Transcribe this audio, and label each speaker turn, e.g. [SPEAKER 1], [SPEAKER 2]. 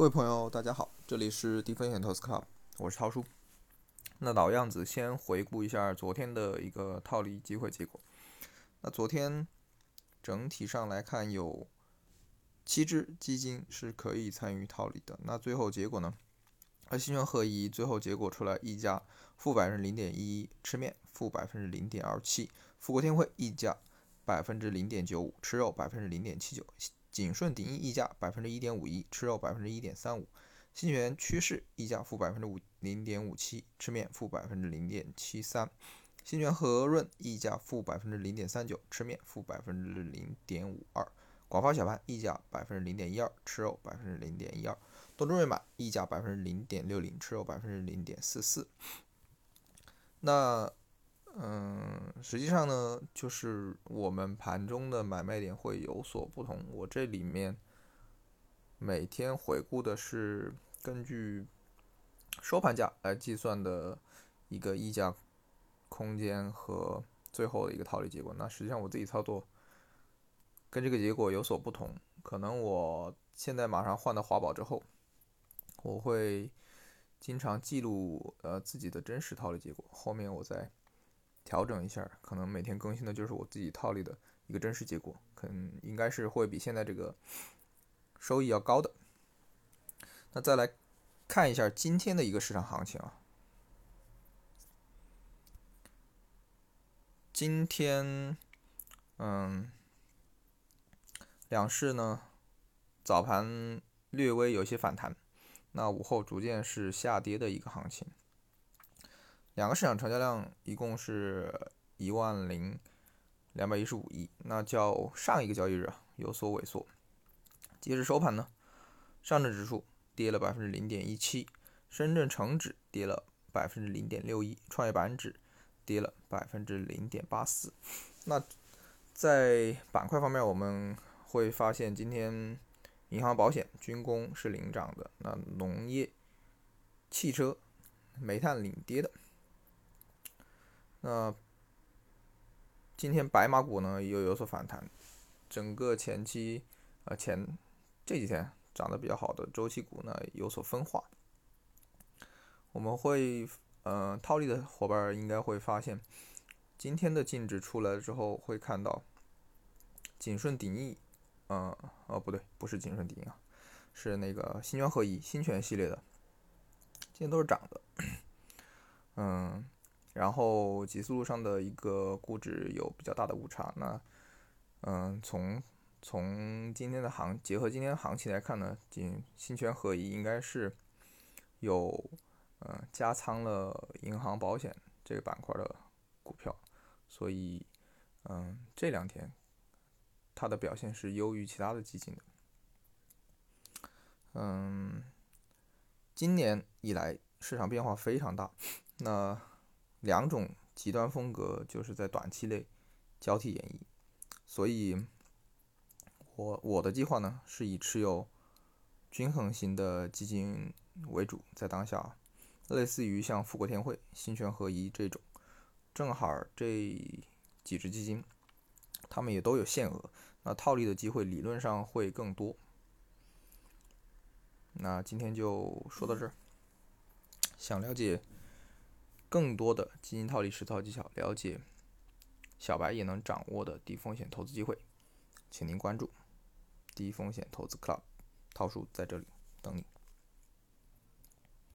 [SPEAKER 1] 各位朋友，大家好，这里是低风险投资 club，我是涛叔。那老样子，先回顾一下昨天的一个套利机会结果。那昨天整体上来看，有七只基金是可以参与套利的。那最后结果呢？而新权合一最后结果出来，溢价负百分之零点一一，吃面负百分之零点二七；富国天惠溢价百分之零点九五，吃肉百分之零点七九。景顺鼎益溢价百分之一点五一，吃肉百分之一点三五；新源趋势溢价负百分之五零点五七，吃面负百分之零点七三；新源和润溢价负百分之零点三九，吃面负百分之零点五二；广发小盘溢价百分之零点一二，吃肉百分之零点一二；东中瑞满溢价百分之零点六零，吃肉百分之零点四四。那嗯，实际上呢，就是我们盘中的买卖点会有所不同。我这里面每天回顾的是根据收盘价来计算的一个溢价空间和最后的一个套利结果。那实际上我自己操作跟这个结果有所不同。可能我现在马上换到华宝之后，我会经常记录呃自己的真实套利结果。后面我再。调整一下，可能每天更新的就是我自己套利的一个真实结果，可能应该是会比现在这个收益要高的。那再来看一下今天的一个市场行情啊，今天嗯，两市呢早盘略微有些反弹，那午后逐渐是下跌的一个行情。两个市场成交量一共是一万零两百一十五亿，那较上一个交易日有所萎缩。截至收盘呢，上证指数跌了百分之零点一七，深圳成指跌了百分之零点六一，创业板指跌了百分之零点八四。那在板块方面，我们会发现今天银行、保险、军工是领涨的，那农业、汽车、煤炭领跌的。那今天白马股呢又有所反弹，整个前期呃前这几天涨得比较好的周期股呢有所分化。我们会呃套利的伙伴应该会发现，今天的净值出来之后会看到景顺鼎益，嗯哦不对，不是景顺鼎益啊，是那个新泉合一新泉系列的，今天都是涨的，嗯。然后极速路上的一个估值有比较大的误差，那嗯，从从今天的行结合今天的行情来看呢，仅新权合一应该是有嗯加仓了银行保险这个板块的股票，所以嗯这两天它的表现是优于其他的基金的，嗯，今年以来市场变化非常大，那。两种极端风格就是在短期内交替演绎，所以，我我的计划呢是以持有均衡型的基金为主，在当下，类似于像富国天惠、新权合一这种，正好这几只基金，他们也都有限额，那套利的机会理论上会更多。那今天就说到这儿，想了解。更多的基金套利实操技巧，了解小白也能掌握的低风险投资机会，请您关注低风险投资 Club，套叔在这里等你。